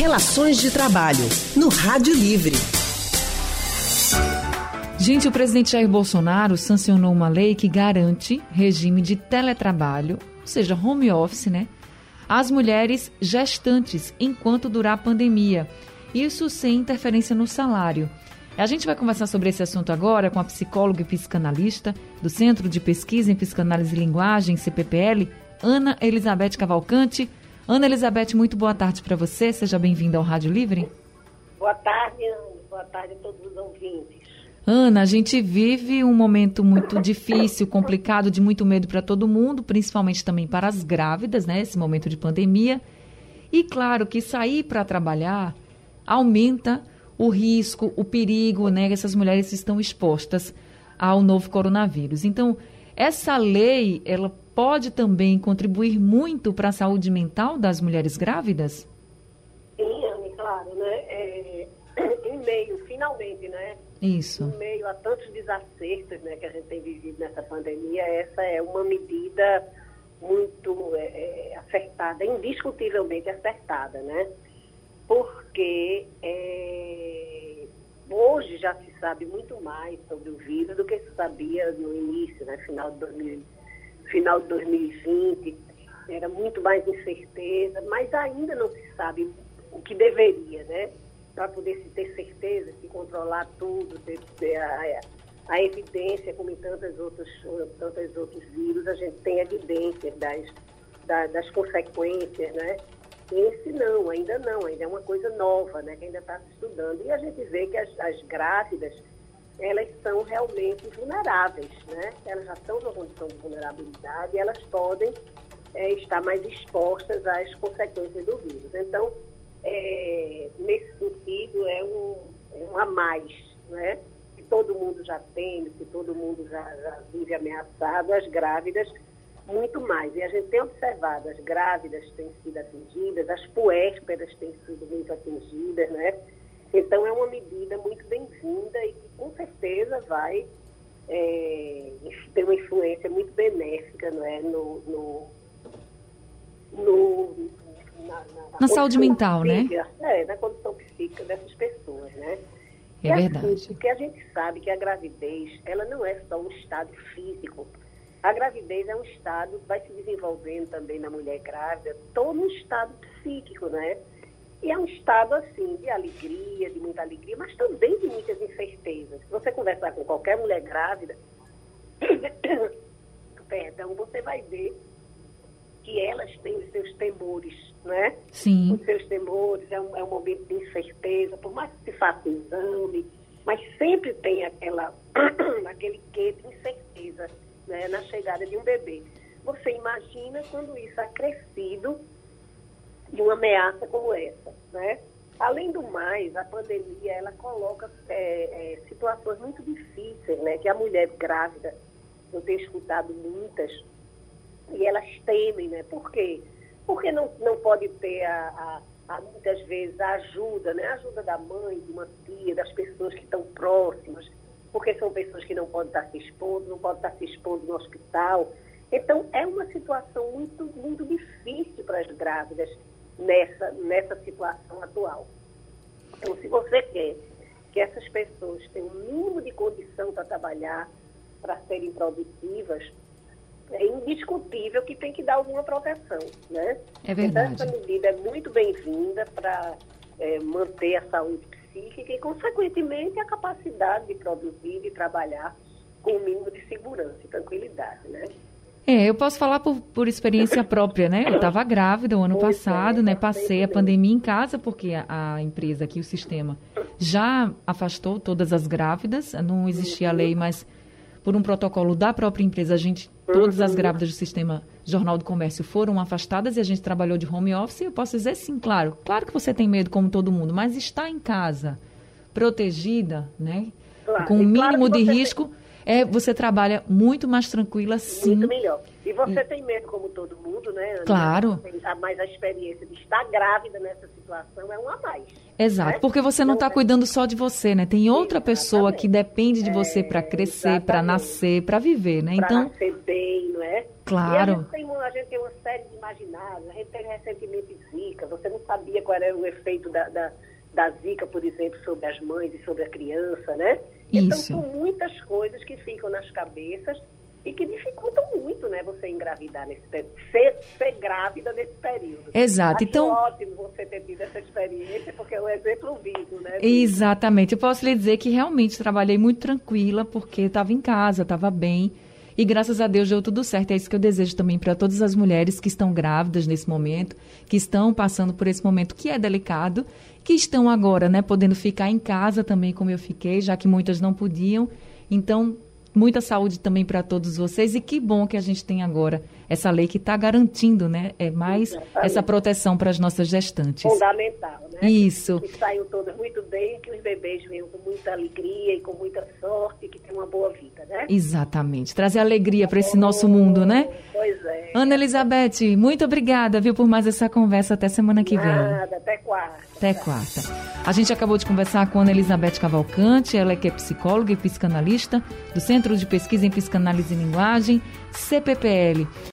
Relações de Trabalho, no Rádio Livre. Gente, o presidente Jair Bolsonaro sancionou uma lei que garante regime de teletrabalho, ou seja, home office, né? Às mulheres gestantes enquanto durar a pandemia. Isso sem interferência no salário. A gente vai conversar sobre esse assunto agora com a psicóloga e psicanalista do Centro de Pesquisa em Psicanálise e Linguagem, CPPL, Ana Elizabeth Cavalcante. Ana Elizabeth, muito boa tarde para você. Seja bem-vinda ao Rádio Livre. Boa tarde, Ana. Boa tarde a todos os ouvintes. Ana, a gente vive um momento muito difícil, complicado, de muito medo para todo mundo, principalmente também para as grávidas, né? Esse momento de pandemia. E claro que sair para trabalhar aumenta o risco, o perigo, né? Que essas mulheres estão expostas ao novo coronavírus. Então, essa lei, ela pode também contribuir muito para a saúde mental das mulheres grávidas? Sim, Anne, claro, né? É, em meio, finalmente, né? Isso. Em meio a tantos desacertos né, que a gente tem vivido nessa pandemia, essa é uma medida muito é, é acertada, indiscutivelmente acertada, né? Porque é, hoje já se sabe muito mais sobre o vírus do que se sabia no início, né? Final de, 2000, final de 2020, era muito mais incerteza, mas ainda não se sabe o que deveria, né? para poder se ter certeza, se controlar tudo, ter, ter a, a, evidência, como em tantos outros, tantos outros vírus, a gente tem evidência das, das, das consequências, né? Esse não, ainda não, ainda é uma coisa nova, né? Que ainda está se estudando. E a gente vê que as, as grávidas, elas são realmente vulneráveis, né? Elas já estão numa condição de vulnerabilidade e elas podem é, estar mais expostas às consequências do vírus. Então, é, nesse sentido, é um, é um a mais, né? Que todo mundo já tem, que todo mundo já, já vive ameaçado, as grávidas, muito mais. E a gente tem observado, as grávidas têm sido atingidas, as puérperas têm sido muito atingidas, né? Então, é uma medida muito bem-vinda e que, com certeza, vai é, ter uma influência muito benéfica não é? no, no, no na, na, na saúde mental, né? psíquica, né? É, na condição psíquica dessas pessoas, né? É e verdade. Assim, porque a gente sabe que a gravidez, ela não é só um estado físico. A gravidez é um estado, vai se desenvolvendo também na mulher grávida, todo um estado psíquico, né? E é um estado, assim, de alegria, de muita alegria, mas também de muitas incertezas. Se você conversar com qualquer mulher grávida, perdão, você vai ver que elas têm os seus temores, né? Sim. Os seus temores, é um, é um momento de incerteza, por mais que se faça um exame, mas sempre tem aquela, aquele quê de incerteza né, na chegada de um bebê. Você imagina quando isso é crescido de uma ameaça como essa, né? Além do mais, a pandemia ela coloca é, é, situações muito difíceis, né? Que a mulher grávida, eu tenho escutado muitas, e elas temem, né? Por quê? Porque não, não pode ter, a, a, a, muitas vezes, a ajuda, né? A ajuda da mãe, de uma tia, das pessoas que estão próximas, porque são pessoas que não podem estar se expondo, não podem estar se expondo no hospital. Então, é uma situação muito, muito difícil para as grávidas nessa, nessa situação atual. Então, se você quer que essas pessoas tenham o mínimo de condição para trabalhar, para serem produtivas, é indiscutível que tem que dar alguma proteção, né? É verdade. Então, essa medida é muito bem-vinda para é, manter a saúde psíquica e, consequentemente, a capacidade de produzir e trabalhar com o mínimo de segurança e tranquilidade, né? É, eu posso falar por, por experiência própria, né? Eu estava grávida o ano pois passado, é, né? Passei a pandemia em casa, porque a, a, empresa aqui, o sistema, já afastou todas as grávidas, não existia a lei, mas por um protocolo da própria empresa, a gente, todas as grávidas do sistema Jornal do Comércio foram afastadas e a gente trabalhou de home office. E eu posso dizer sim, claro, claro que você tem medo como todo mundo, mas está em casa, protegida, né? Claro, com o mínimo claro de risco, é, você trabalha muito mais tranquila, sim. Muito melhor. E E você tem medo, como todo mundo, né? Ana? Claro. Mas a experiência de estar grávida nessa situação é um a mais. Exato, né? porque você não está Então, cuidando só de você, né? Tem outra Exatamente. pessoa que depende de você para É, crescer, para nascer, para viver, né? Para Então, nascer bem, não é? Claro. E a gente, tem, uma- a gente tem uma série de imaginários. A gente teve recentemente Zika. Você não sabia qual era o efeito da, da, da Zika, por exemplo, sobre as mães e sobre a criança, né? Então, Isso. são muitas coisas que ficam nas cabeças e que dificultam muito, né? Você engravidar nesse período. Ser, ser grávida nesse período. Exato. Acho Então- ótimo você ter tido essa experiência, porque é um exemplo vivo, né? Exatamente. Eu posso lhe dizer que realmente trabalhei muito tranquila, porque estava em casa, estava bem. E graças a Deus deu tudo certo. É isso que eu desejo também para todas as mulheres que estão grávidas nesse momento, que estão passando por esse momento que é delicado, que estão agora, né, podendo ficar em casa também, como eu fiquei, já que muitas não podiam. Então, muita saúde também para todos vocês. E que bom que a gente tem agora essa lei que está garantindo, né, é mais Exatamente. essa proteção para as nossas gestantes. Fundamental, né? Isso. que saiam todas muito bem, que os bebês venham com muita alegria e com muita sorte, que tenham uma boa vida, né? Exatamente. Trazer alegria para esse nosso mundo, né? Pois é. Ana Elizabeth, muito obrigada, viu, por mais essa conversa. Até semana que vem. Nada, até quarta. Até quarta. A gente acabou de conversar com Ana Elizabeth Cavalcante, ela é que é psicóloga e psicanalista do Centro de Pesquisa em Psicanálise e Linguagem, CPPL.